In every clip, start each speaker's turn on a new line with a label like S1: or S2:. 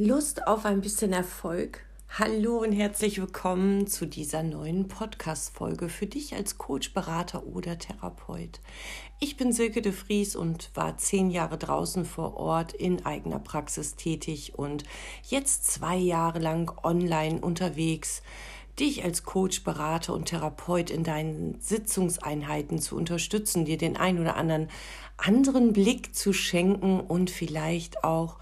S1: Lust auf ein bisschen Erfolg? Hallo und herzlich willkommen zu dieser neuen Podcast-Folge für dich als Coach, Berater oder Therapeut. Ich bin Silke de Vries und war zehn Jahre draußen vor Ort in eigener Praxis tätig und jetzt zwei Jahre lang online unterwegs, dich als Coach, Berater und Therapeut in deinen Sitzungseinheiten zu unterstützen, dir den ein oder anderen anderen Blick zu schenken und vielleicht auch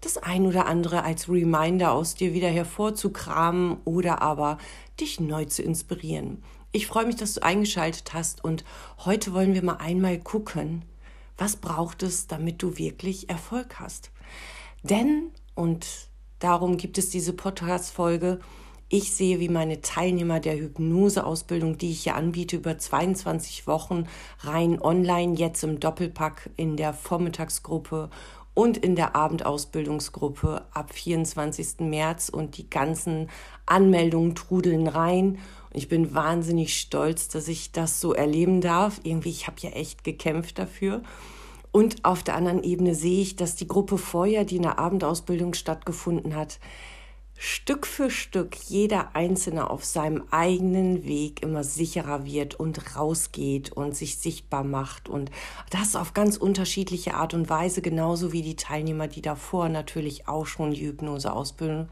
S1: das ein oder andere als Reminder aus dir wieder hervorzukramen oder aber dich neu zu inspirieren. Ich freue mich, dass du eingeschaltet hast und heute wollen wir mal einmal gucken, was braucht es, damit du wirklich Erfolg hast. Denn, und darum gibt es diese Podcast-Folge, ich sehe, wie meine Teilnehmer der Hypnoseausbildung, die ich hier anbiete, über 22 Wochen rein online, jetzt im Doppelpack in der Vormittagsgruppe und in der Abendausbildungsgruppe ab 24. März und die ganzen Anmeldungen trudeln rein. Und ich bin wahnsinnig stolz, dass ich das so erleben darf. Irgendwie, ich habe ja echt gekämpft dafür. Und auf der anderen Ebene sehe ich, dass die Gruppe vorher, die in der Abendausbildung stattgefunden hat, Stück für Stück jeder Einzelne auf seinem eigenen Weg immer sicherer wird und rausgeht und sich sichtbar macht. Und das auf ganz unterschiedliche Art und Weise, genauso wie die Teilnehmer, die davor natürlich auch schon die Hypnoseausbildung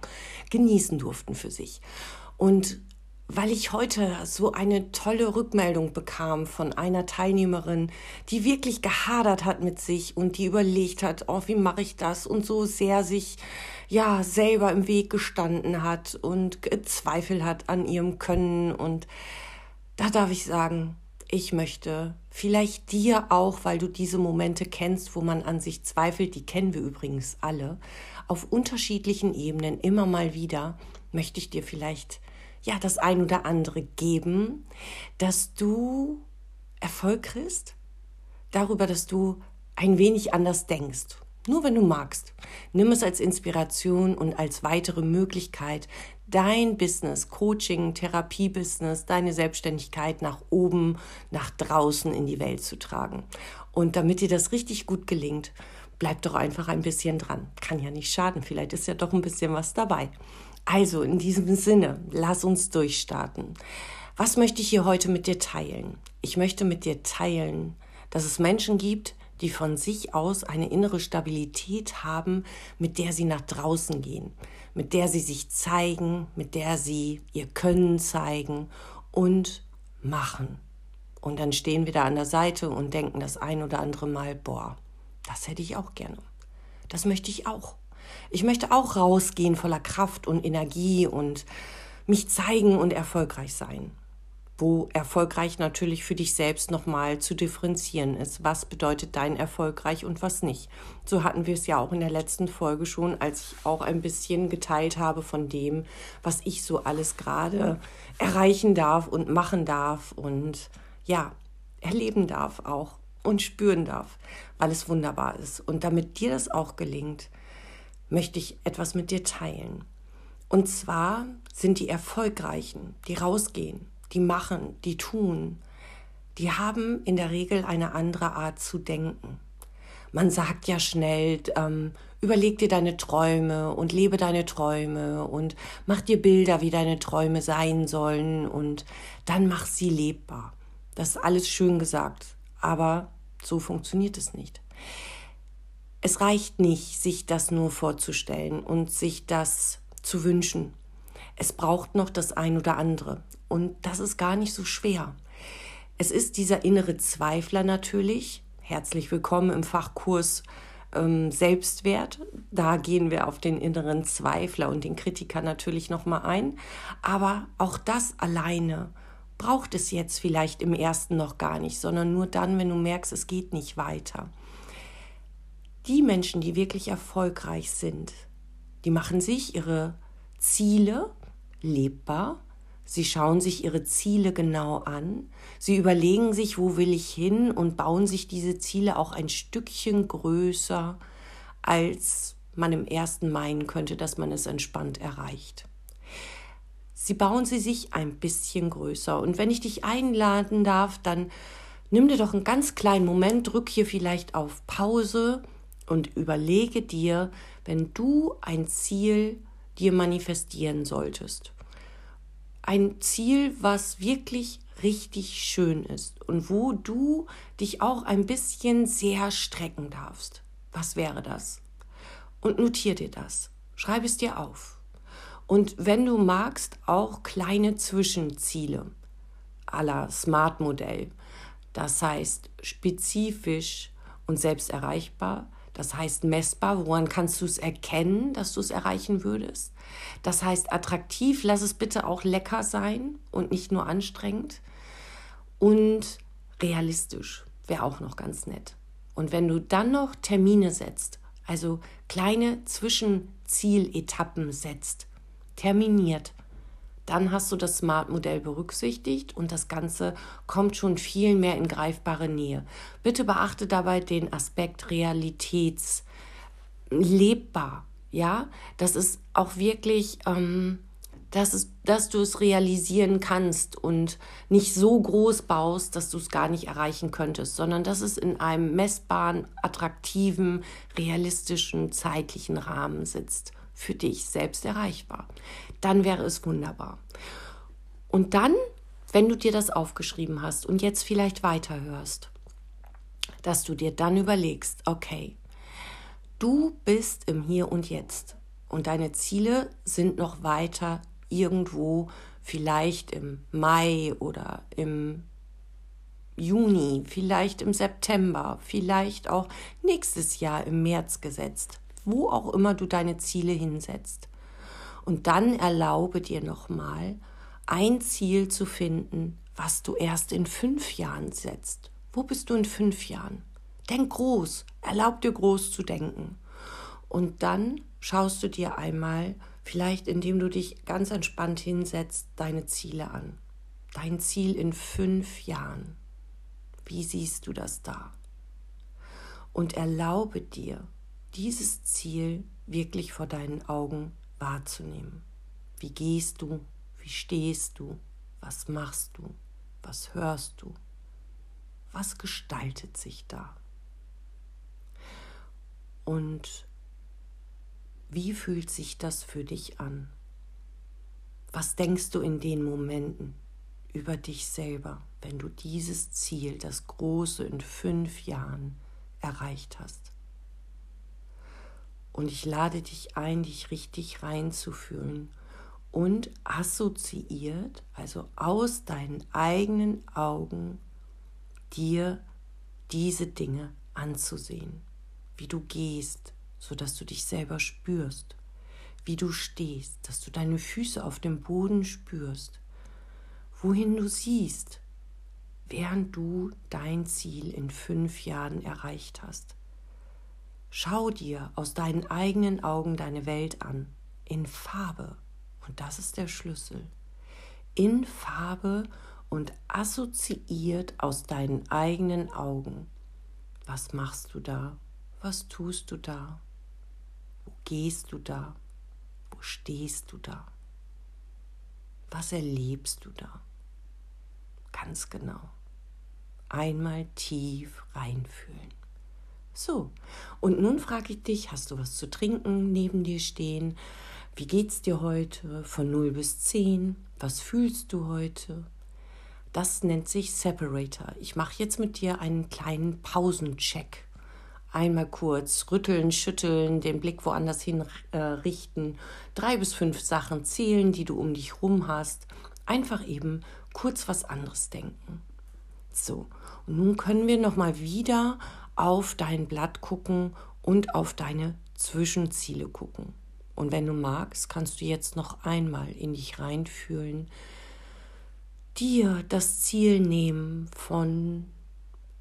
S1: genießen durften für sich. Und weil ich heute so eine tolle Rückmeldung bekam von einer Teilnehmerin, die wirklich gehadert hat mit sich und die überlegt hat, oh, wie mache ich das und so sehr sich ja selber im Weg gestanden hat und Zweifel hat an ihrem Können und da darf ich sagen, ich möchte vielleicht dir auch, weil du diese Momente kennst, wo man an sich zweifelt, die kennen wir übrigens alle, auf unterschiedlichen Ebenen immer mal wieder, möchte ich dir vielleicht ja das ein oder andere geben, dass du Erfolg kriegst, darüber, dass du ein wenig anders denkst. Nur wenn du magst. Nimm es als Inspiration und als weitere Möglichkeit, dein Business, Coaching, Therapie-Business, deine Selbstständigkeit nach oben, nach draußen in die Welt zu tragen. Und damit dir das richtig gut gelingt, bleib doch einfach ein bisschen dran. Kann ja nicht schaden, vielleicht ist ja doch ein bisschen was dabei. Also in diesem Sinne, lass uns durchstarten. Was möchte ich hier heute mit dir teilen? Ich möchte mit dir teilen, dass es Menschen gibt, die von sich aus eine innere Stabilität haben, mit der sie nach draußen gehen, mit der sie sich zeigen, mit der sie ihr Können zeigen und machen. Und dann stehen wir da an der Seite und denken das ein oder andere Mal, boah, das hätte ich auch gerne. Das möchte ich auch. Ich möchte auch rausgehen voller Kraft und Energie und mich zeigen und erfolgreich sein. Wo erfolgreich natürlich für dich selbst nochmal zu differenzieren ist. Was bedeutet dein erfolgreich und was nicht? So hatten wir es ja auch in der letzten Folge schon, als ich auch ein bisschen geteilt habe von dem, was ich so alles gerade erreichen darf und machen darf und ja, erleben darf auch und spüren darf, weil es wunderbar ist. Und damit dir das auch gelingt, möchte ich etwas mit dir teilen. Und zwar sind die Erfolgreichen, die rausgehen, die machen, die tun, die haben in der Regel eine andere Art zu denken. Man sagt ja schnell, ähm, überleg dir deine Träume und lebe deine Träume und mach dir Bilder, wie deine Träume sein sollen und dann mach sie lebbar. Das ist alles schön gesagt, aber so funktioniert es nicht. Es reicht nicht, sich das nur vorzustellen und sich das zu wünschen. Es braucht noch das ein oder andere. Und das ist gar nicht so schwer. Es ist dieser innere Zweifler natürlich. Herzlich willkommen im Fachkurs ähm, Selbstwert. Da gehen wir auf den inneren Zweifler und den Kritiker natürlich nochmal ein. Aber auch das alleine braucht es jetzt vielleicht im ersten noch gar nicht, sondern nur dann, wenn du merkst, es geht nicht weiter die Menschen, die wirklich erfolgreich sind, die machen sich ihre Ziele lebbar, sie schauen sich ihre Ziele genau an, sie überlegen sich, wo will ich hin und bauen sich diese Ziele auch ein Stückchen größer, als man im ersten meinen könnte, dass man es entspannt erreicht. Sie bauen sie sich ein bisschen größer. Und wenn ich dich einladen darf, dann nimm dir doch einen ganz kleinen Moment, drück hier vielleicht auf Pause und überlege dir, wenn du ein Ziel dir manifestieren solltest, ein Ziel, was wirklich richtig schön ist und wo du dich auch ein bisschen sehr strecken darfst. Was wäre das? Und notier dir das. Schreib es dir auf. Und wenn du magst, auch kleine Zwischenziele aller Smart-Modell. Das heißt spezifisch und selbst erreichbar. Das heißt messbar. Woran kannst du es erkennen, dass du es erreichen würdest? Das heißt attraktiv. Lass es bitte auch lecker sein und nicht nur anstrengend. Und realistisch wäre auch noch ganz nett. Und wenn du dann noch Termine setzt, also kleine Zwischenzieletappen setzt, terminiert, dann hast du das Smart-Modell berücksichtigt und das Ganze kommt schon viel mehr in greifbare Nähe. Bitte beachte dabei den Aspekt realitätslebbar. Ja, das ist auch wirklich, ähm, dass, es, dass du es realisieren kannst und nicht so groß baust, dass du es gar nicht erreichen könntest, sondern dass es in einem messbaren, attraktiven, realistischen, zeitlichen Rahmen sitzt für dich selbst erreichbar. Dann wäre es wunderbar. Und dann, wenn du dir das aufgeschrieben hast und jetzt vielleicht weiterhörst, dass du dir dann überlegst, okay, du bist im Hier und Jetzt und deine Ziele sind noch weiter irgendwo, vielleicht im Mai oder im Juni, vielleicht im September, vielleicht auch nächstes Jahr im März gesetzt wo auch immer du deine Ziele hinsetzt. Und dann erlaube dir nochmal, ein Ziel zu finden, was du erst in fünf Jahren setzt. Wo bist du in fünf Jahren? Denk groß, erlaub dir groß zu denken. Und dann schaust du dir einmal, vielleicht indem du dich ganz entspannt hinsetzt, deine Ziele an. Dein Ziel in fünf Jahren. Wie siehst du das da? Und erlaube dir, dieses Ziel wirklich vor deinen Augen wahrzunehmen. Wie gehst du? Wie stehst du? Was machst du? Was hörst du? Was gestaltet sich da? Und wie fühlt sich das für dich an? Was denkst du in den Momenten über dich selber, wenn du dieses Ziel, das große in fünf Jahren, erreicht hast? Und ich lade dich ein, dich richtig reinzufühlen und assoziiert, also aus deinen eigenen Augen, dir diese Dinge anzusehen, wie du gehst, sodass du dich selber spürst, wie du stehst, dass du deine Füße auf dem Boden spürst, wohin du siehst, während du dein Ziel in fünf Jahren erreicht hast. Schau dir aus deinen eigenen Augen deine Welt an, in Farbe. Und das ist der Schlüssel. In Farbe und assoziiert aus deinen eigenen Augen. Was machst du da? Was tust du da? Wo gehst du da? Wo stehst du da? Was erlebst du da? Ganz genau. Einmal tief reinfühlen. So, und nun frage ich dich, hast du was zu trinken neben dir stehen? Wie geht's dir heute von 0 bis 10? Was fühlst du heute? Das nennt sich Separator. Ich mache jetzt mit dir einen kleinen Pausencheck. Einmal kurz rütteln, schütteln, den Blick woanders hin äh, richten, drei bis fünf Sachen zählen, die du um dich rum hast. Einfach eben kurz was anderes denken. So, und nun können wir noch mal wieder auf dein Blatt gucken und auf deine Zwischenziele gucken. Und wenn du magst, kannst du jetzt noch einmal in dich reinfühlen, dir das Ziel nehmen von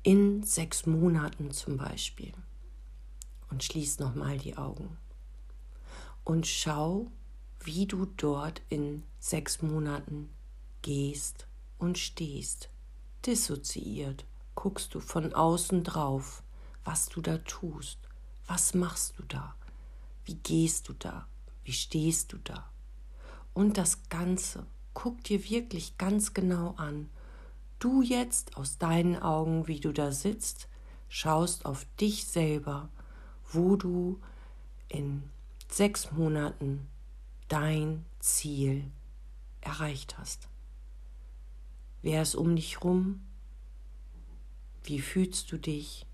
S1: in sechs Monaten zum Beispiel. Und schließ nochmal die Augen. Und schau, wie du dort in sechs Monaten gehst und stehst, dissoziiert, guckst du von außen drauf was du da tust. Was machst du da? Wie gehst du da? Wie stehst du da? Und das Ganze, guck dir wirklich ganz genau an. Du jetzt aus deinen Augen, wie du da sitzt, schaust auf dich selber, wo du in sechs Monaten dein Ziel erreicht hast. Wer ist um dich rum? Wie fühlst du dich?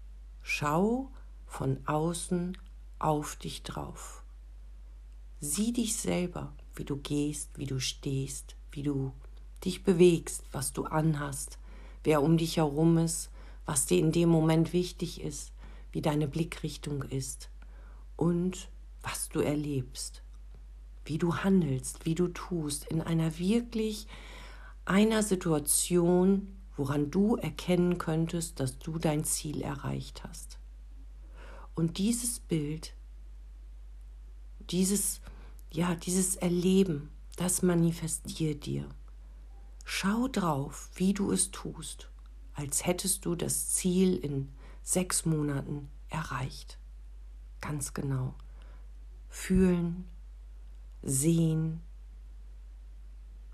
S1: Schau von außen auf dich drauf. Sieh dich selber, wie du gehst, wie du stehst, wie du dich bewegst, was du anhast, wer um dich herum ist, was dir in dem Moment wichtig ist, wie deine Blickrichtung ist und was du erlebst, wie du handelst, wie du tust in einer wirklich einer Situation, woran du erkennen könntest, dass du dein Ziel erreicht hast. Und dieses Bild, dieses, ja, dieses Erleben, das manifestiert dir. Schau drauf, wie du es tust, als hättest du das Ziel in sechs Monaten erreicht. Ganz genau. Fühlen, sehen,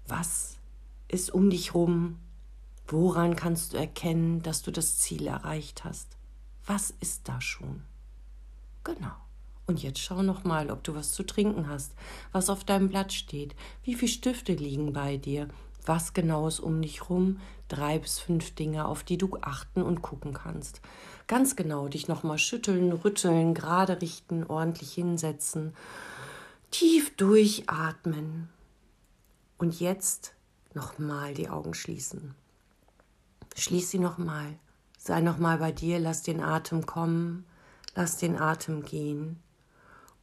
S1: was ist um dich rum, woran kannst du erkennen, dass du das Ziel erreicht hast. Was ist da schon? Genau. Und jetzt schau noch mal, ob du was zu trinken hast, was auf deinem Blatt steht, wie viele Stifte liegen bei dir, was genau ist um dich rum, drei bis fünf Dinge, auf die du achten und gucken kannst. Ganz genau dich noch mal schütteln, rütteln, gerade richten, ordentlich hinsetzen, tief durchatmen. Und jetzt noch mal die Augen schließen. Schließ sie noch mal. Sei noch mal bei dir, lass den Atem kommen, lass den Atem gehen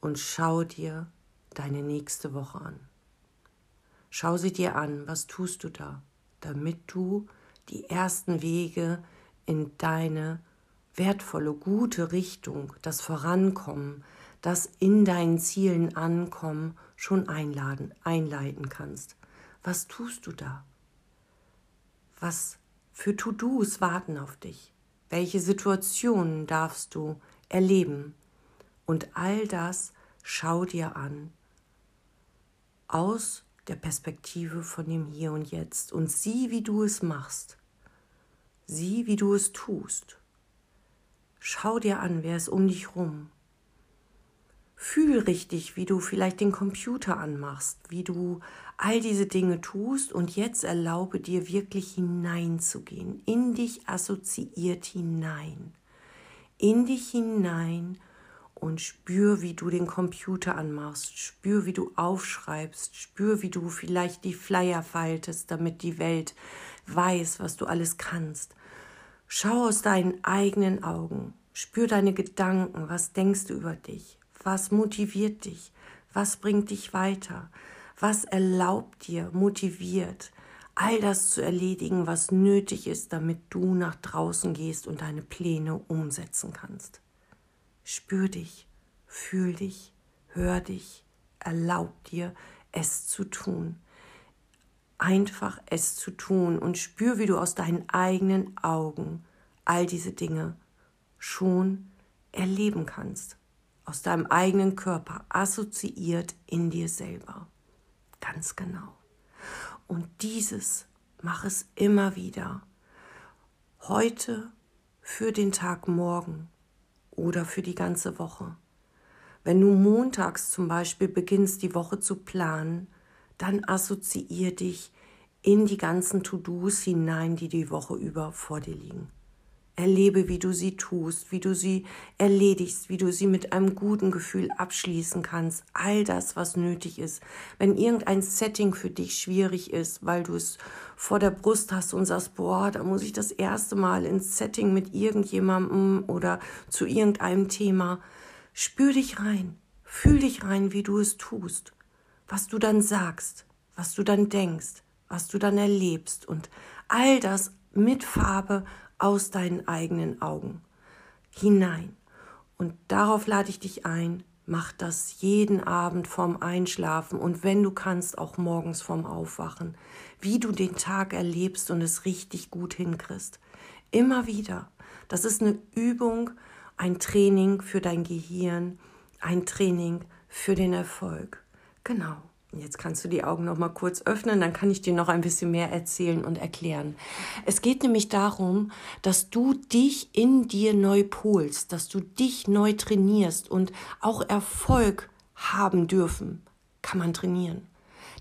S1: und schau dir deine nächste Woche an. Schau sie dir an, was tust du da, damit du die ersten Wege in deine wertvolle, gute Richtung, das Vorankommen, das in deinen Zielen ankommen, schon einladen, einleiten kannst. Was tust du da? Was für To-Dos warten auf dich? Welche Situationen darfst du erleben? Und all das schau dir an aus der Perspektive von dem Hier und Jetzt und sieh, wie du es machst. Sieh, wie du es tust. Schau dir an, wer ist um dich rum. Fühl richtig, wie du vielleicht den Computer anmachst, wie du all diese Dinge tust und jetzt erlaube dir wirklich hineinzugehen, in dich assoziiert hinein, in dich hinein und spür, wie du den Computer anmachst, spür, wie du aufschreibst, spür, wie du vielleicht die Flyer faltest, damit die Welt weiß, was du alles kannst. Schau aus deinen eigenen Augen, spür deine Gedanken, was denkst du über dich, was motiviert dich, was bringt dich weiter, was erlaubt dir, motiviert, all das zu erledigen, was nötig ist, damit du nach draußen gehst und deine Pläne umsetzen kannst. Spür dich, fühl dich, hör dich, erlaub dir, es zu tun. Einfach es zu tun und spür, wie du aus deinen eigenen Augen all diese Dinge schon erleben kannst. Aus deinem eigenen Körper, assoziiert in dir selber. Ganz genau. Und dieses mach es immer wieder. Heute für den Tag morgen oder für die ganze Woche. Wenn du montags zum Beispiel beginnst, die Woche zu planen, dann assoziier dich in die ganzen To-Dos hinein, die die Woche über vor dir liegen. Erlebe, wie du sie tust, wie du sie erledigst, wie du sie mit einem guten Gefühl abschließen kannst. All das, was nötig ist. Wenn irgendein Setting für dich schwierig ist, weil du es vor der Brust hast und sagst, boah, da muss ich das erste Mal ins Setting mit irgendjemandem oder zu irgendeinem Thema. Spür dich rein. Fühl dich rein, wie du es tust. Was du dann sagst, was du dann denkst, was du dann erlebst und all das mit Farbe aus deinen eigenen Augen hinein. Und darauf lade ich dich ein, mach das jeden Abend vorm Einschlafen und wenn du kannst, auch morgens vorm Aufwachen, wie du den Tag erlebst und es richtig gut hinkriegst. Immer wieder. Das ist eine Übung, ein Training für dein Gehirn, ein Training für den Erfolg. Genau. Jetzt kannst du die Augen noch mal kurz öffnen, dann kann ich dir noch ein bisschen mehr erzählen und erklären. Es geht nämlich darum, dass du dich in dir neu polst, dass du dich neu trainierst und auch Erfolg haben dürfen, kann man trainieren.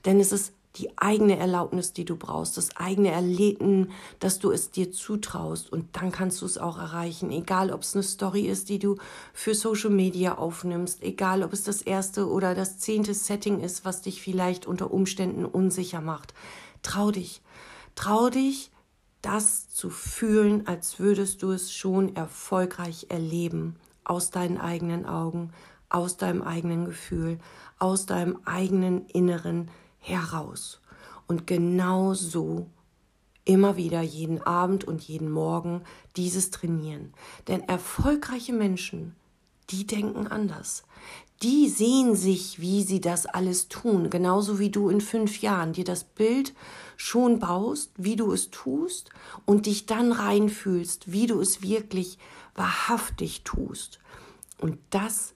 S1: Denn es ist die eigene Erlaubnis, die du brauchst, das eigene Erleben, dass du es dir zutraust. Und dann kannst du es auch erreichen, egal ob es eine Story ist, die du für Social Media aufnimmst, egal ob es das erste oder das zehnte Setting ist, was dich vielleicht unter Umständen unsicher macht. Trau dich, trau dich, das zu fühlen, als würdest du es schon erfolgreich erleben, aus deinen eigenen Augen, aus deinem eigenen Gefühl, aus deinem eigenen inneren heraus. Und genau so immer wieder jeden Abend und jeden Morgen dieses trainieren. Denn erfolgreiche Menschen, die denken anders. Die sehen sich, wie sie das alles tun, genauso wie du in fünf Jahren dir das Bild schon baust, wie du es tust und dich dann reinfühlst, wie du es wirklich wahrhaftig tust. Und das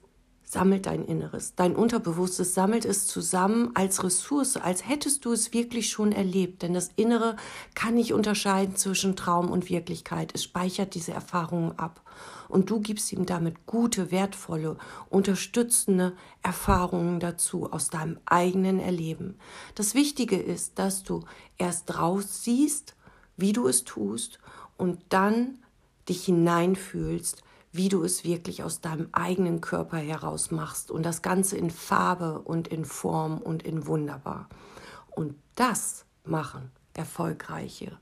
S1: sammelt dein Inneres. Dein Unterbewusstes sammelt es zusammen als Ressource, als hättest du es wirklich schon erlebt. Denn das Innere kann nicht unterscheiden zwischen Traum und Wirklichkeit. Es speichert diese Erfahrungen ab. Und du gibst ihm damit gute, wertvolle, unterstützende Erfahrungen dazu aus deinem eigenen Erleben. Das Wichtige ist, dass du erst raus siehst, wie du es tust und dann dich hineinfühlst, wie du es wirklich aus deinem eigenen Körper heraus machst und das Ganze in Farbe und in Form und in wunderbar. Und das machen Erfolgreiche.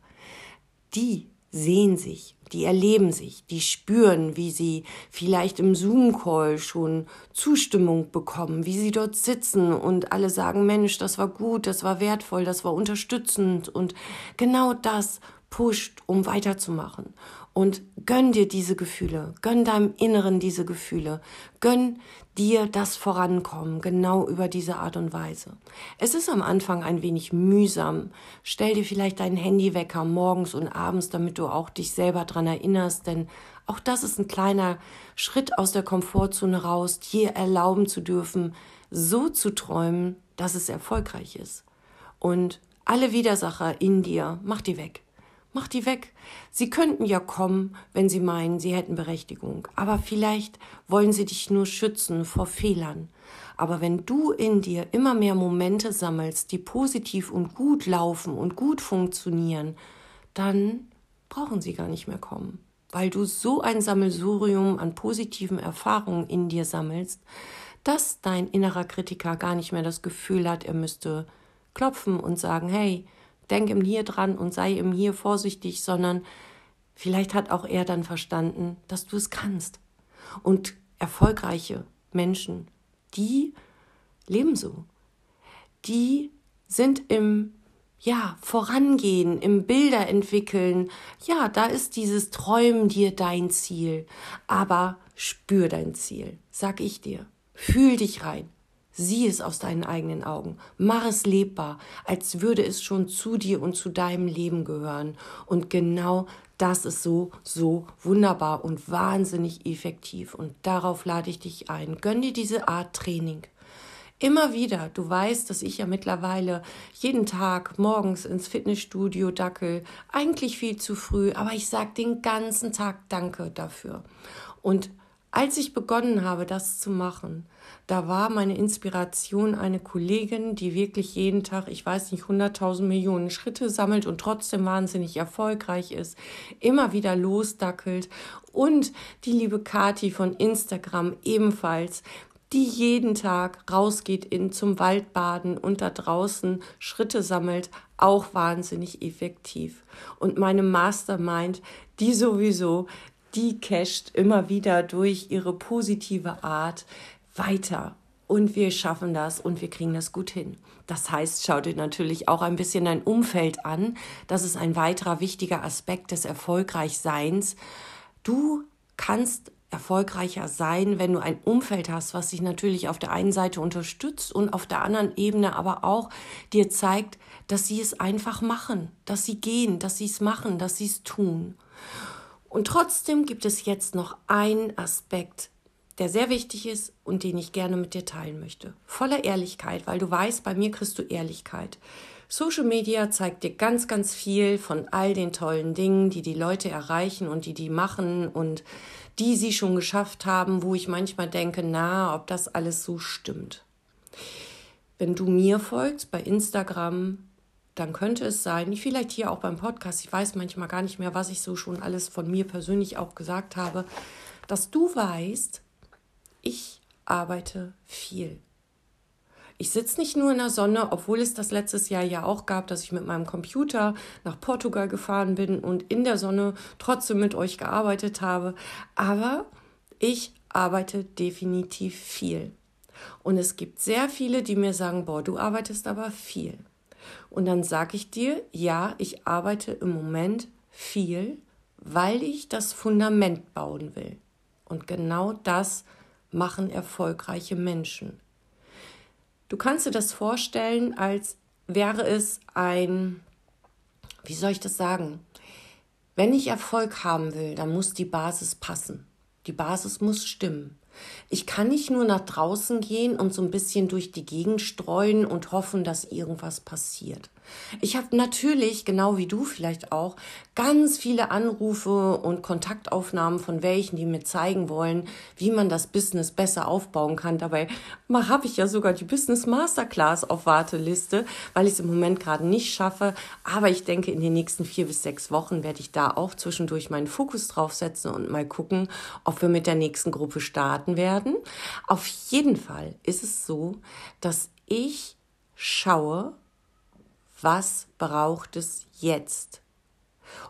S1: Die sehen sich, die erleben sich, die spüren, wie sie vielleicht im Zoom-Call schon Zustimmung bekommen, wie sie dort sitzen und alle sagen, Mensch, das war gut, das war wertvoll, das war unterstützend und genau das pusht, um weiterzumachen. Und gönn dir diese Gefühle, gönn deinem Inneren diese Gefühle, gönn dir das Vorankommen, genau über diese Art und Weise. Es ist am Anfang ein wenig mühsam. Stell dir vielleicht deinen Handywecker morgens und abends, damit du auch dich selber dran erinnerst, denn auch das ist ein kleiner Schritt aus der Komfortzone raus, dir erlauben zu dürfen, so zu träumen, dass es erfolgreich ist. Und alle Widersacher in dir, mach die weg. Mach die weg. Sie könnten ja kommen, wenn sie meinen, sie hätten Berechtigung. Aber vielleicht wollen sie dich nur schützen vor Fehlern. Aber wenn du in dir immer mehr Momente sammelst, die positiv und gut laufen und gut funktionieren, dann brauchen sie gar nicht mehr kommen. Weil du so ein Sammelsurium an positiven Erfahrungen in dir sammelst, dass dein innerer Kritiker gar nicht mehr das Gefühl hat, er müsste klopfen und sagen, hey, denk im Hier dran und sei im Hier vorsichtig, sondern vielleicht hat auch er dann verstanden, dass du es kannst. Und erfolgreiche Menschen, die leben so. Die sind im ja, vorangehen, im Bilder entwickeln. Ja, da ist dieses Träumen dir dein Ziel. Aber spür dein Ziel, sag ich dir. Fühl dich rein. Sieh es aus deinen eigenen Augen. Mach es lebbar, als würde es schon zu dir und zu deinem Leben gehören. Und genau das ist so, so wunderbar und wahnsinnig effektiv. Und darauf lade ich dich ein. Gönn dir diese Art Training. Immer wieder, du weißt, dass ich ja mittlerweile jeden Tag morgens ins Fitnessstudio dackel, eigentlich viel zu früh, aber ich sag den ganzen Tag Danke dafür. Und als ich begonnen habe, das zu machen, da war meine Inspiration eine Kollegin, die wirklich jeden Tag, ich weiß nicht, 100.000 Millionen Schritte sammelt und trotzdem wahnsinnig erfolgreich ist, immer wieder losdackelt. Und die liebe Kati von Instagram ebenfalls, die jeden Tag rausgeht in zum Waldbaden und da draußen Schritte sammelt, auch wahnsinnig effektiv. Und meine Mastermind, die sowieso, die casht immer wieder durch ihre positive Art weiter. Und wir schaffen das und wir kriegen das gut hin. Das heißt, schau dir natürlich auch ein bisschen dein Umfeld an. Das ist ein weiterer wichtiger Aspekt des Erfolgreichseins. Du kannst erfolgreicher sein, wenn du ein Umfeld hast, was dich natürlich auf der einen Seite unterstützt und auf der anderen Ebene aber auch dir zeigt, dass sie es einfach machen, dass sie gehen, dass sie es machen, dass sie es tun. Und trotzdem gibt es jetzt noch einen Aspekt, der sehr wichtig ist und den ich gerne mit dir teilen möchte. Voller Ehrlichkeit, weil du weißt, bei mir kriegst du Ehrlichkeit. Social Media zeigt dir ganz, ganz viel von all den tollen Dingen, die die Leute erreichen und die die machen und die sie schon geschafft haben, wo ich manchmal denke, na, ob das alles so stimmt. Wenn du mir folgst bei Instagram, dann könnte es sein, vielleicht hier auch beim Podcast, ich weiß manchmal gar nicht mehr, was ich so schon alles von mir persönlich auch gesagt habe, dass du weißt, ich arbeite viel. Ich sitze nicht nur in der Sonne, obwohl es das letztes Jahr ja auch gab, dass ich mit meinem Computer nach Portugal gefahren bin und in der Sonne trotzdem mit euch gearbeitet habe. Aber ich arbeite definitiv viel. Und es gibt sehr viele, die mir sagen, boah, du arbeitest aber viel. Und dann sage ich dir, ja, ich arbeite im Moment viel, weil ich das Fundament bauen will. Und genau das machen erfolgreiche Menschen. Du kannst dir das vorstellen, als wäre es ein, wie soll ich das sagen? Wenn ich Erfolg haben will, dann muss die Basis passen. Die Basis muss stimmen. Ich kann nicht nur nach draußen gehen und so ein bisschen durch die Gegend streuen und hoffen, dass irgendwas passiert. Ich habe natürlich, genau wie du vielleicht auch, ganz viele Anrufe und Kontaktaufnahmen von welchen, die mir zeigen wollen, wie man das Business besser aufbauen kann. Dabei habe ich ja sogar die Business Masterclass auf Warteliste, weil ich es im Moment gerade nicht schaffe. Aber ich denke, in den nächsten vier bis sechs Wochen werde ich da auch zwischendurch meinen Fokus draufsetzen und mal gucken, ob wir mit der nächsten Gruppe starten werden. Auf jeden Fall ist es so, dass ich schaue, was braucht es jetzt?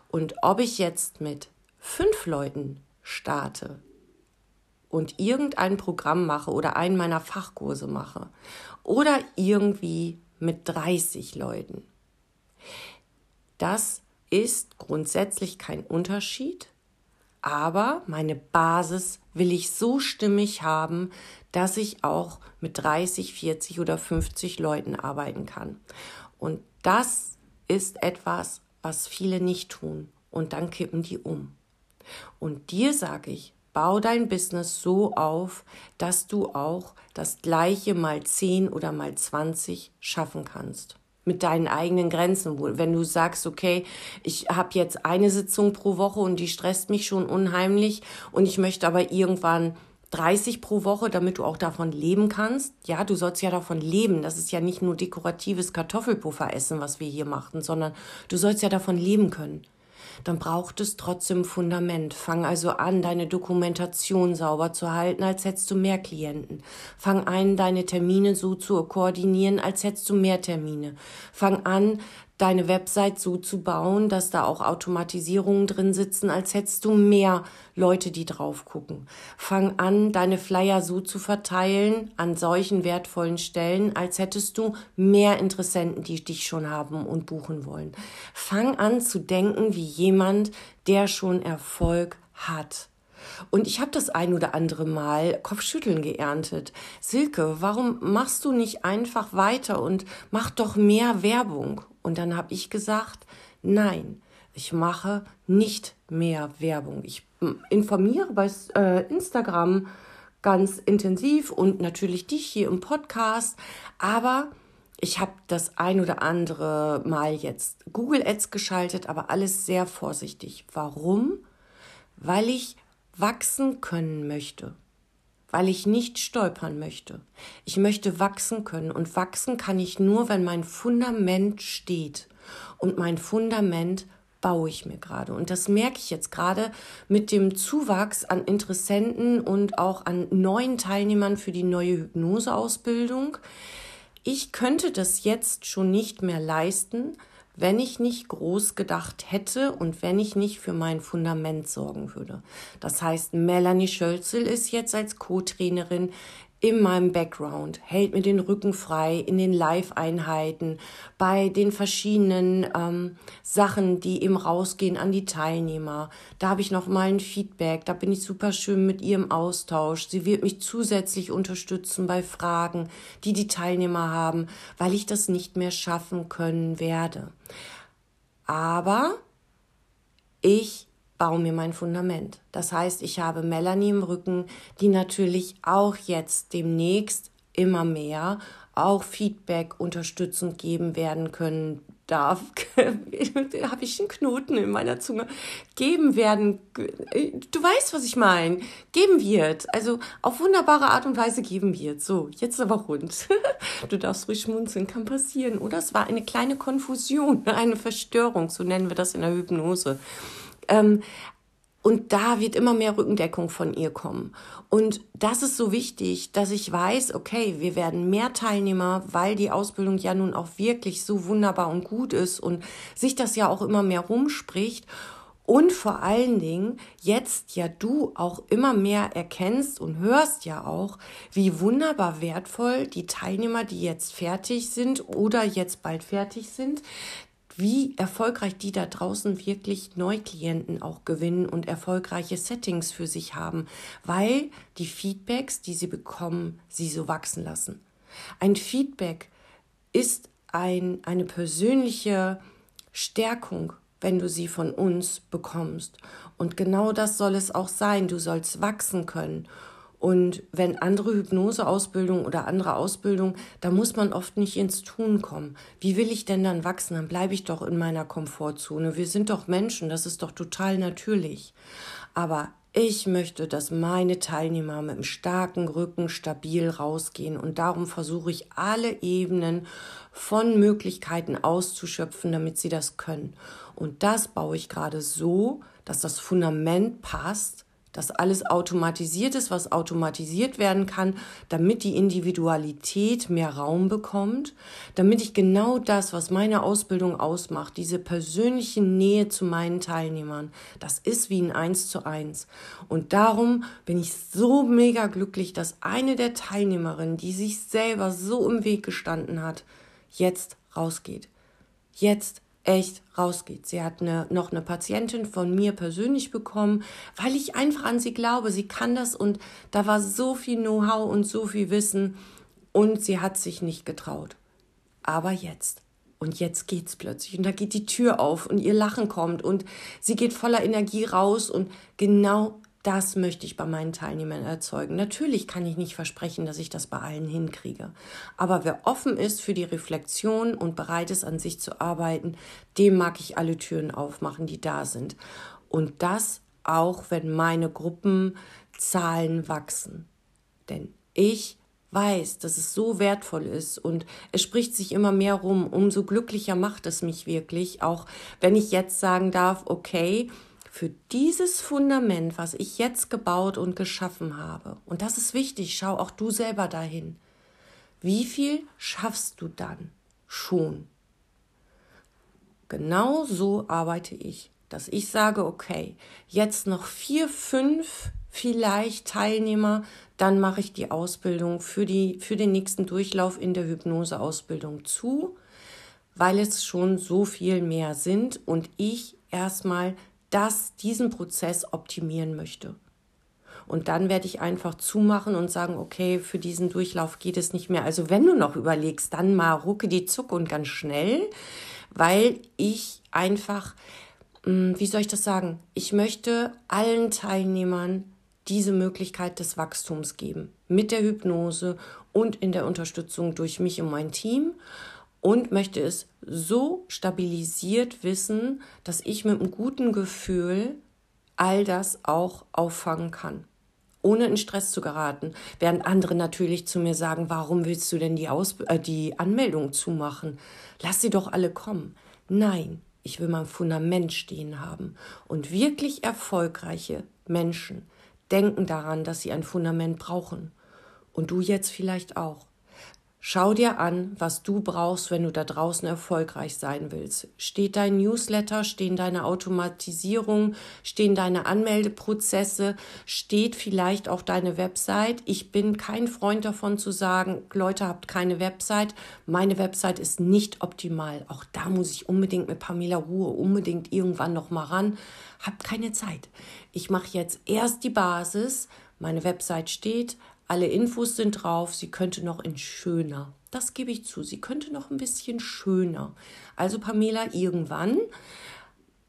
S1: Und ob ich jetzt mit fünf Leuten starte und irgendein Programm mache oder einen meiner Fachkurse mache oder irgendwie mit 30 Leuten. Das ist grundsätzlich kein Unterschied, aber meine Basis will ich so stimmig haben, dass ich auch mit 30, 40 oder 50 Leuten arbeiten kann. Und das ist etwas, was viele nicht tun. Und dann kippen die um. Und dir sage ich, bau dein Business so auf, dass du auch das gleiche mal 10 oder mal 20 schaffen kannst mit deinen eigenen Grenzen. Wenn du sagst, okay, ich habe jetzt eine Sitzung pro Woche und die stresst mich schon unheimlich und ich möchte aber irgendwann 30 pro Woche, damit du auch davon leben kannst. Ja, du sollst ja davon leben. Das ist ja nicht nur dekoratives Kartoffelpuffer essen, was wir hier machen, sondern du sollst ja davon leben können dann braucht es trotzdem Fundament. Fang also an, deine Dokumentation sauber zu halten, als hättest du mehr Klienten. Fang an, deine Termine so zu koordinieren, als hättest du mehr Termine. Fang an, deine Website so zu bauen, dass da auch Automatisierungen drin sitzen, als hättest du mehr Leute, die drauf gucken. Fang an, deine Flyer so zu verteilen an solchen wertvollen Stellen, als hättest du mehr Interessenten, die dich schon haben und buchen wollen. Fang an zu denken wie jemand, der schon Erfolg hat. Und ich habe das ein oder andere Mal Kopfschütteln geerntet. Silke, warum machst du nicht einfach weiter und mach doch mehr Werbung? Und dann habe ich gesagt, nein, ich mache nicht mehr Werbung. Ich informiere bei äh, Instagram ganz intensiv und natürlich dich hier im Podcast, aber ich habe das ein oder andere Mal jetzt Google Ads geschaltet, aber alles sehr vorsichtig. Warum? Weil ich wachsen können möchte, weil ich nicht stolpern möchte. Ich möchte wachsen können und wachsen kann ich nur, wenn mein Fundament steht. Und mein Fundament baue ich mir gerade. Und das merke ich jetzt gerade mit dem Zuwachs an Interessenten und auch an neuen Teilnehmern für die neue Hypnoseausbildung. Ich könnte das jetzt schon nicht mehr leisten, wenn ich nicht groß gedacht hätte und wenn ich nicht für mein Fundament sorgen würde. Das heißt, Melanie Schölzel ist jetzt als Co-Trainerin in meinem Background, hält mir den Rücken frei in den Live-Einheiten, bei den verschiedenen ähm, Sachen, die eben rausgehen an die Teilnehmer. Da habe ich noch mal ein Feedback, da bin ich super schön mit ihr im Austausch. Sie wird mich zusätzlich unterstützen bei Fragen, die die Teilnehmer haben, weil ich das nicht mehr schaffen können werde. Aber ich baue mir mein Fundament. Das heißt, ich habe Melanie im Rücken, die natürlich auch jetzt demnächst immer mehr auch Feedback unterstützend geben werden können darf, habe ich einen Knoten in meiner Zunge, geben werden, du weißt, was ich meine, geben wird, also auf wunderbare Art und Weise geben wird. So, jetzt aber rund. Du darfst ruhig schmunzeln, kann passieren. Oder es war eine kleine Konfusion, eine Verstörung, so nennen wir das in der Hypnose. Ähm, und da wird immer mehr Rückendeckung von ihr kommen. Und das ist so wichtig, dass ich weiß, okay, wir werden mehr Teilnehmer, weil die Ausbildung ja nun auch wirklich so wunderbar und gut ist und sich das ja auch immer mehr rumspricht. Und vor allen Dingen jetzt ja du auch immer mehr erkennst und hörst ja auch, wie wunderbar wertvoll die Teilnehmer, die jetzt fertig sind oder jetzt bald fertig sind, wie erfolgreich die da draußen wirklich Neuklienten auch gewinnen und erfolgreiche Settings für sich haben, weil die Feedbacks, die sie bekommen, sie so wachsen lassen. Ein Feedback ist ein, eine persönliche Stärkung, wenn du sie von uns bekommst. Und genau das soll es auch sein. Du sollst wachsen können. Und wenn andere Hypnoseausbildung oder andere Ausbildung, da muss man oft nicht ins Tun kommen. Wie will ich denn dann wachsen? Dann bleibe ich doch in meiner Komfortzone. Wir sind doch Menschen, das ist doch total natürlich. Aber ich möchte, dass meine Teilnehmer mit einem starken Rücken stabil rausgehen und darum versuche ich alle Ebenen von Möglichkeiten auszuschöpfen, damit sie das können. Und das baue ich gerade so, dass das Fundament passt, dass alles automatisiert ist, was automatisiert werden kann, damit die Individualität mehr Raum bekommt, damit ich genau das, was meine Ausbildung ausmacht, diese persönliche Nähe zu meinen Teilnehmern, das ist wie ein Eins zu eins. Und darum bin ich so mega glücklich, dass eine der Teilnehmerinnen, die sich selber so im Weg gestanden hat, jetzt rausgeht. Jetzt echt rausgeht. Sie hat eine, noch eine Patientin von mir persönlich bekommen, weil ich einfach an sie glaube. Sie kann das und da war so viel Know-how und so viel Wissen und sie hat sich nicht getraut. Aber jetzt. Und jetzt geht's plötzlich und da geht die Tür auf und ihr Lachen kommt und sie geht voller Energie raus und genau das möchte ich bei meinen Teilnehmern erzeugen. Natürlich kann ich nicht versprechen, dass ich das bei allen hinkriege. Aber wer offen ist für die Reflexion und bereit ist, an sich zu arbeiten, dem mag ich alle Türen aufmachen, die da sind. Und das auch, wenn meine Gruppenzahlen wachsen. Denn ich weiß, dass es so wertvoll ist und es spricht sich immer mehr rum, umso glücklicher macht es mich wirklich, auch wenn ich jetzt sagen darf, okay, für dieses Fundament, was ich jetzt gebaut und geschaffen habe, und das ist wichtig, schau auch du selber dahin, wie viel schaffst du dann schon? Genau so arbeite ich, dass ich sage, okay, jetzt noch vier, fünf vielleicht Teilnehmer, dann mache ich die Ausbildung für, die, für den nächsten Durchlauf in der Hypnoseausbildung zu, weil es schon so viel mehr sind und ich erstmal das, diesen Prozess optimieren möchte. Und dann werde ich einfach zumachen und sagen, okay, für diesen Durchlauf geht es nicht mehr. Also wenn du noch überlegst, dann mal rucke die Zuck und ganz schnell, weil ich einfach, hm, wie soll ich das sagen? Ich möchte allen Teilnehmern diese Möglichkeit des Wachstums geben. Mit der Hypnose und in der Unterstützung durch mich und mein Team und möchte es so stabilisiert wissen, dass ich mit einem guten Gefühl all das auch auffangen kann, ohne in Stress zu geraten. Während andere natürlich zu mir sagen, warum willst du denn die, Aus äh, die Anmeldung zumachen? Lass sie doch alle kommen. Nein, ich will mein Fundament stehen haben. Und wirklich erfolgreiche Menschen denken daran, dass sie ein Fundament brauchen. Und du jetzt vielleicht auch. Schau dir an, was du brauchst, wenn du da draußen erfolgreich sein willst. Steht dein Newsletter, stehen deine Automatisierung, stehen deine Anmeldeprozesse, steht vielleicht auch deine Website. Ich bin kein Freund davon zu sagen, Leute, habt keine Website. Meine Website ist nicht optimal. Auch da muss ich unbedingt mit Pamela Ruhe unbedingt irgendwann noch mal ran. Hab keine Zeit. Ich mache jetzt erst die Basis. Meine Website steht, alle Infos sind drauf. Sie könnte noch in schöner. Das gebe ich zu. Sie könnte noch ein bisschen schöner. Also Pamela, irgendwann.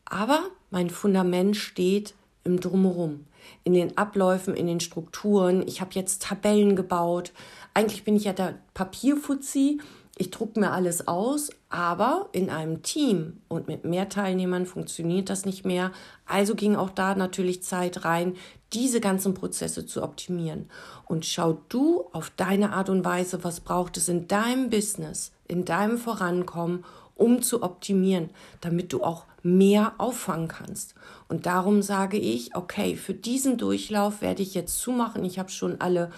S1: Aber mein Fundament steht im Drumherum, in den Abläufen, in den Strukturen. Ich habe jetzt Tabellen gebaut. Eigentlich bin ich ja der Papierfuzzi. Ich drucke mir alles aus, aber in einem Team und mit mehr Teilnehmern funktioniert das nicht mehr. Also ging auch da natürlich Zeit rein, diese ganzen Prozesse zu optimieren. Und schau du auf deine Art und Weise, was braucht es in deinem Business, in deinem Vorankommen, um zu optimieren, damit du auch mehr auffangen kannst. Und darum sage ich, okay, für diesen Durchlauf werde ich jetzt zumachen. Ich habe schon alle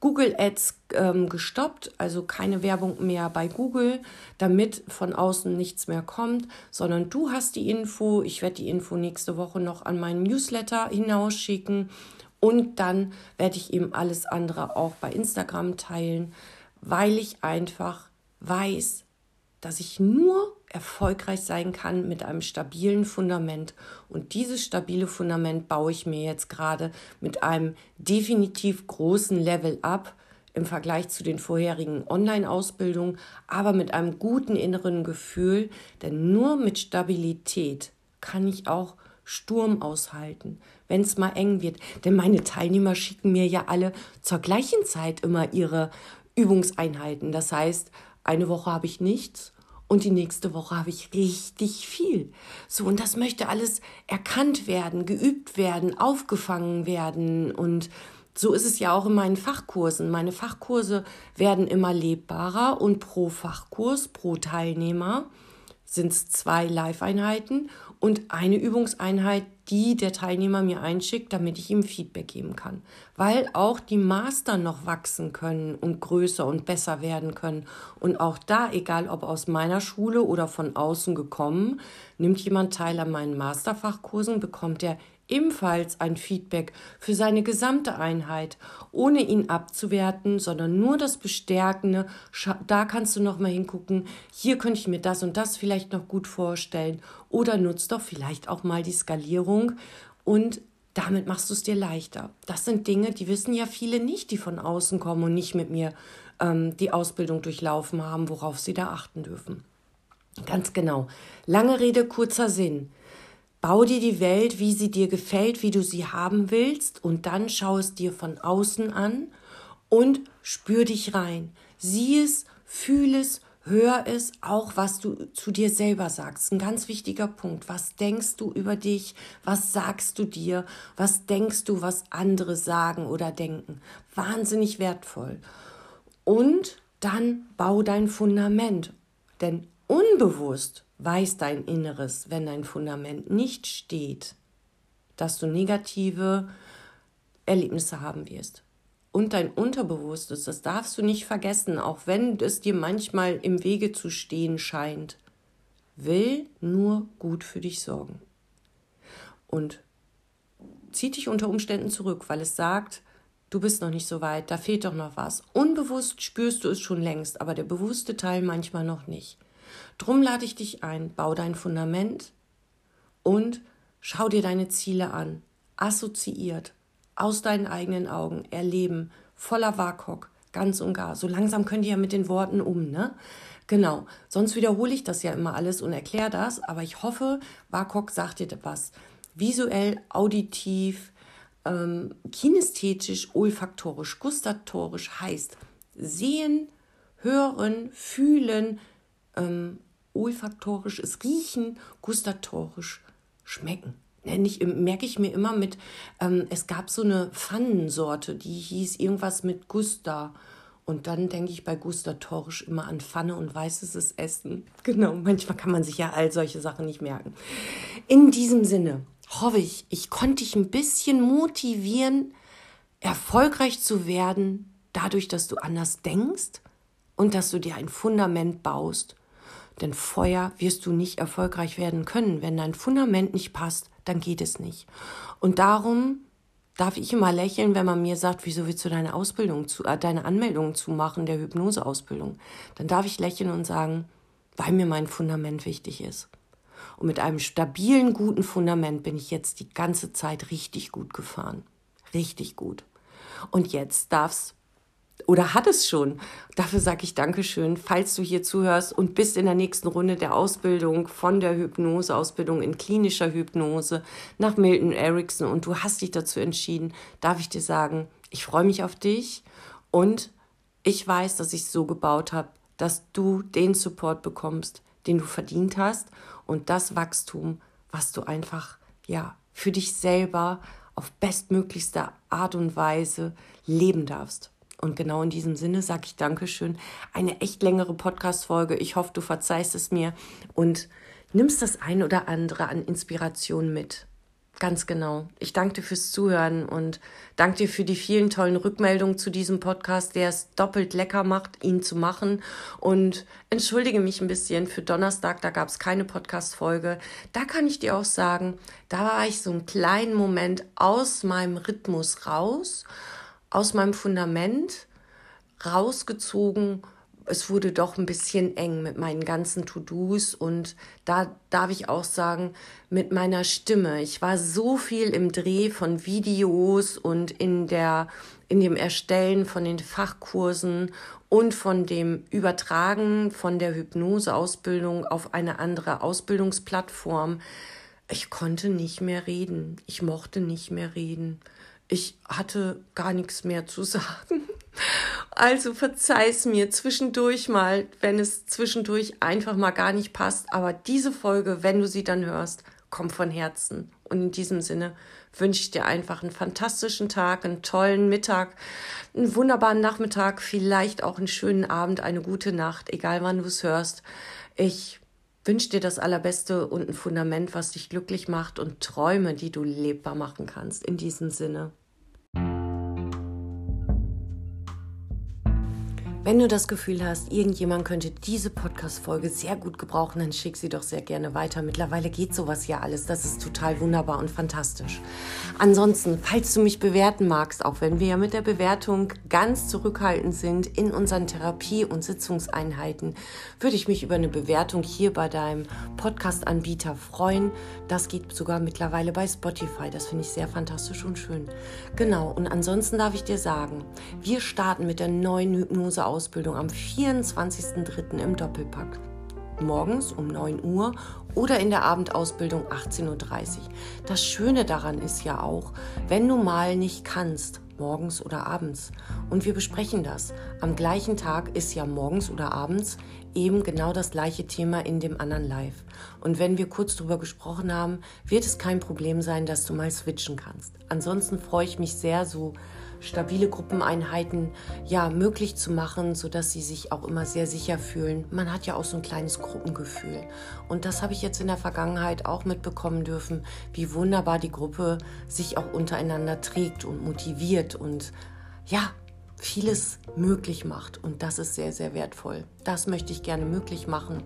S1: Google Ads ähm, gestoppt, also keine Werbung mehr bei Google, damit von außen nichts mehr kommt, sondern du hast die Info. Ich werde die Info nächste Woche noch an meinen Newsletter hinausschicken und dann werde ich eben alles andere auch bei Instagram teilen, weil ich einfach weiß, dass ich nur erfolgreich sein kann mit einem stabilen Fundament. Und dieses stabile Fundament baue ich mir jetzt gerade mit einem definitiv großen Level ab im Vergleich zu den vorherigen Online-Ausbildungen, aber mit einem guten inneren Gefühl, denn nur mit Stabilität kann ich auch Sturm aushalten, wenn es mal eng wird. Denn meine Teilnehmer schicken mir ja alle zur gleichen Zeit immer ihre Übungseinheiten. Das heißt, eine Woche habe ich nichts und die nächste Woche habe ich richtig viel. So, und das möchte alles erkannt werden, geübt werden, aufgefangen werden. Und so ist es ja auch in meinen Fachkursen. Meine Fachkurse werden immer lebbarer und pro Fachkurs, pro Teilnehmer sind es zwei Live-Einheiten und eine Übungseinheit, die der Teilnehmer mir einschickt, damit ich ihm Feedback geben kann. Weil auch die Master noch wachsen können und größer und besser werden können. Und auch da, egal ob aus meiner Schule oder von außen gekommen, nimmt jemand teil an meinen Masterfachkursen, bekommt er ebenfalls ein Feedback für seine gesamte Einheit, ohne ihn abzuwerten, sondern nur das Bestärkende. Da kannst du noch mal hingucken. Hier könnte ich mir das und das vielleicht noch gut vorstellen. Oder nutzt doch vielleicht auch mal die Skalierung und damit machst du es dir leichter. Das sind Dinge, die wissen ja viele nicht, die von außen kommen und nicht mit mir ähm, die Ausbildung durchlaufen haben, worauf sie da achten dürfen. Ganz genau. Lange Rede, kurzer Sinn. Bau dir die Welt, wie sie dir gefällt, wie du sie haben willst, und dann schau es dir von außen an und spür dich rein. Sieh es, fühl es, hör es, auch was du zu dir selber sagst. Ein ganz wichtiger Punkt. Was denkst du über dich? Was sagst du dir? Was denkst du, was andere sagen oder denken? Wahnsinnig wertvoll. Und dann bau dein Fundament. Denn unbewusst weiß dein Inneres, wenn dein Fundament nicht steht, dass du negative Erlebnisse haben wirst. Und dein Unterbewusstes, das darfst du nicht vergessen, auch wenn es dir manchmal im Wege zu stehen scheint, will nur gut für dich sorgen. Und zieht dich unter Umständen zurück, weil es sagt, du bist noch nicht so weit, da fehlt doch noch was. Unbewusst spürst du es schon längst, aber der bewusste Teil manchmal noch nicht. Drum lade ich dich ein, bau dein Fundament und schau dir deine Ziele an, assoziiert, aus deinen eigenen Augen, erleben, voller WAKOK, ganz und gar. So langsam könnt ihr ja mit den Worten um, ne? Genau. Sonst wiederhole ich das ja immer alles und erkläre das, aber ich hoffe, WAKOK sagt dir was. Visuell, auditiv, ähm, kinästhetisch, olfaktorisch, gustatorisch heißt sehen, hören, fühlen, ähm, olfaktorisch ist riechen, gustatorisch schmecken. Ich, merke ich mir immer mit, ähm, es gab so eine Pfannensorte, die hieß irgendwas mit Gusta. Und dann denke ich bei gustatorisch immer an Pfanne und weißes Essen. Genau, manchmal kann man sich ja all solche Sachen nicht merken. In diesem Sinne hoffe ich, ich konnte dich ein bisschen motivieren, erfolgreich zu werden, dadurch, dass du anders denkst und dass du dir ein Fundament baust denn Feuer wirst du nicht erfolgreich werden können. Wenn dein Fundament nicht passt, dann geht es nicht. Und darum darf ich immer lächeln, wenn man mir sagt, wieso willst du deine Ausbildung zu, äh, deine Anmeldung zu machen, der Hypnoseausbildung? Dann darf ich lächeln und sagen, weil mir mein Fundament wichtig ist. Und mit einem stabilen, guten Fundament bin ich jetzt die ganze Zeit richtig gut gefahren. Richtig gut. Und jetzt darf's oder hat es schon. Dafür sage ich Dankeschön, falls du hier zuhörst und bist in der nächsten Runde der Ausbildung von der Hypnose, Ausbildung in klinischer Hypnose nach Milton Erickson und du hast dich dazu entschieden, darf ich dir sagen, ich freue mich auf dich und ich weiß, dass ich es so gebaut habe, dass du den Support bekommst, den du verdient hast und das Wachstum, was du einfach ja für dich selber auf bestmöglichste Art und Weise leben darfst. Und genau in diesem Sinne sage ich Dankeschön. Eine echt längere Podcast-Folge. Ich hoffe, du verzeihst es mir und nimmst das ein oder andere an Inspiration mit. Ganz genau. Ich danke dir fürs Zuhören und danke dir für die vielen tollen Rückmeldungen zu diesem Podcast, der es doppelt lecker macht, ihn zu machen. Und entschuldige mich ein bisschen für Donnerstag, da gab es keine Podcast-Folge. Da kann ich dir auch sagen, da war ich so einen kleinen Moment aus meinem Rhythmus raus, aus meinem Fundament rausgezogen es wurde doch ein bisschen eng mit meinen ganzen To-Dos und da darf ich auch sagen, mit meiner Stimme. Ich war so viel im Dreh von Videos und in der, in dem Erstellen von den Fachkursen und von dem Übertragen von der Hypnoseausbildung auf eine andere Ausbildungsplattform. Ich konnte nicht mehr reden. Ich mochte nicht mehr reden. Ich hatte gar nichts mehr zu sagen. Also verzeih's mir zwischendurch mal, wenn es zwischendurch einfach mal gar nicht passt. Aber diese Folge, wenn du sie dann hörst, kommt von Herzen. Und in diesem Sinne wünsche ich dir einfach einen fantastischen Tag, einen tollen Mittag, einen wunderbaren Nachmittag, vielleicht auch einen schönen Abend, eine gute Nacht, egal wann du es hörst. Ich wünsche dir das Allerbeste und ein Fundament, was dich glücklich macht und Träume, die du lebbar machen kannst. In diesem Sinne. Wenn du das Gefühl hast, irgendjemand könnte diese Podcast-Folge sehr gut gebrauchen, dann schick sie doch sehr gerne weiter. Mittlerweile geht sowas ja alles. Das ist total wunderbar und fantastisch. Ansonsten, falls du mich bewerten magst, auch wenn wir ja mit der Bewertung ganz zurückhaltend sind in unseren Therapie- und Sitzungseinheiten, würde ich mich über eine Bewertung hier bei deinem Podcast-Anbieter freuen. Das geht sogar mittlerweile bei Spotify. Das finde ich sehr fantastisch und schön. Genau. Und ansonsten darf ich dir sagen, wir starten mit der neuen Hypnose aus Ausbildung am 24.03. im Doppelpack. Morgens um 9 Uhr oder in der Abendausbildung 18.30 Uhr. Das Schöne daran ist ja auch, wenn du mal nicht kannst, morgens oder abends. Und wir besprechen das. Am gleichen Tag ist ja morgens oder abends eben genau das gleiche Thema in dem anderen Live. Und wenn wir kurz drüber gesprochen haben, wird es kein Problem sein, dass du mal switchen kannst. Ansonsten freue ich mich sehr, so stabile Gruppeneinheiten ja möglich zu machen, so dass sie sich auch immer sehr sicher fühlen. Man hat ja auch so ein kleines Gruppengefühl und das habe ich jetzt in der Vergangenheit auch mitbekommen dürfen, wie wunderbar die Gruppe sich auch untereinander trägt und motiviert und ja, vieles möglich macht und das ist sehr, sehr wertvoll. Das möchte ich gerne möglich machen.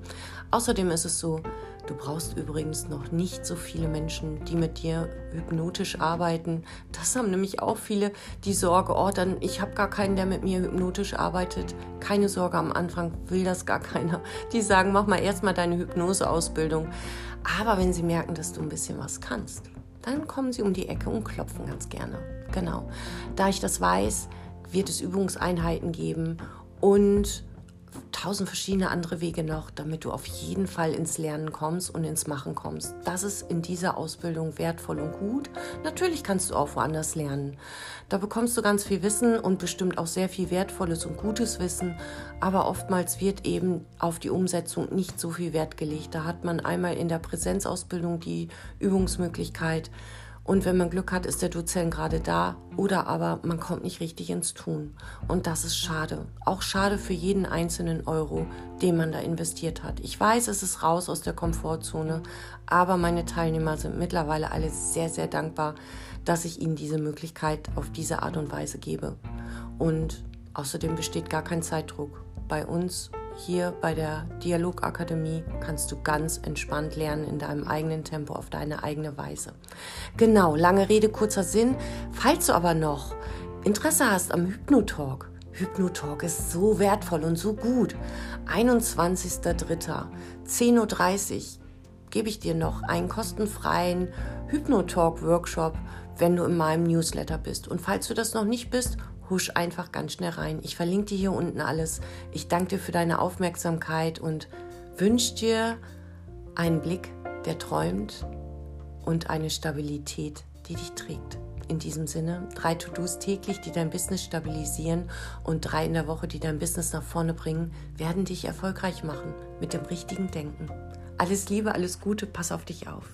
S1: Außerdem ist es so, du brauchst übrigens noch nicht so viele Menschen, die mit dir hypnotisch arbeiten. Das haben nämlich auch viele die Sorge, oh, dann ich habe gar keinen, der mit mir hypnotisch arbeitet. Keine Sorge, am Anfang will das gar keiner. Die sagen, mach mal erstmal deine Hypnoseausbildung. Aber wenn sie merken, dass du ein bisschen was kannst, dann kommen sie um die Ecke und klopfen ganz gerne. Genau. Da ich das weiß, wird es Übungseinheiten geben und tausend verschiedene andere Wege noch, damit du auf jeden Fall ins Lernen kommst und ins Machen kommst. Das ist in dieser Ausbildung wertvoll und gut. Natürlich kannst du auch woanders lernen. Da bekommst du ganz viel Wissen und bestimmt auch sehr viel wertvolles und gutes Wissen, aber oftmals wird eben auf die Umsetzung nicht so viel Wert gelegt. Da hat man einmal in der Präsenzausbildung die Übungsmöglichkeit, und wenn man Glück hat, ist der Dozent gerade da oder aber man kommt nicht richtig ins Tun. Und das ist schade. Auch schade für jeden einzelnen Euro, den man da investiert hat. Ich weiß, es ist raus aus der Komfortzone, aber meine Teilnehmer sind mittlerweile alle sehr, sehr dankbar, dass ich ihnen diese Möglichkeit auf diese Art und Weise gebe. Und außerdem besteht gar kein Zeitdruck. Bei uns hier bei der Dialogakademie kannst du ganz entspannt lernen in deinem eigenen Tempo, auf deine eigene Weise. Genau, lange Rede, kurzer Sinn. Falls du aber noch Interesse hast am Hypnotalk, Hypnotalk ist so wertvoll und so gut. 21.03. 10.30 Uhr gebe ich dir noch einen kostenfreien Hypnotalk-Workshop, wenn du in meinem Newsletter bist. Und falls du das noch nicht bist, husch einfach ganz schnell rein. Ich verlinke dir hier unten alles. Ich danke dir für deine Aufmerksamkeit und wünsche dir einen Blick, der träumt und eine Stabilität, die dich trägt. In diesem Sinne, drei To-Dos täglich, die dein Business stabilisieren und drei in der Woche, die dein Business nach vorne bringen, werden dich erfolgreich machen mit dem richtigen Denken. Alles Liebe, alles Gute, pass auf dich auf.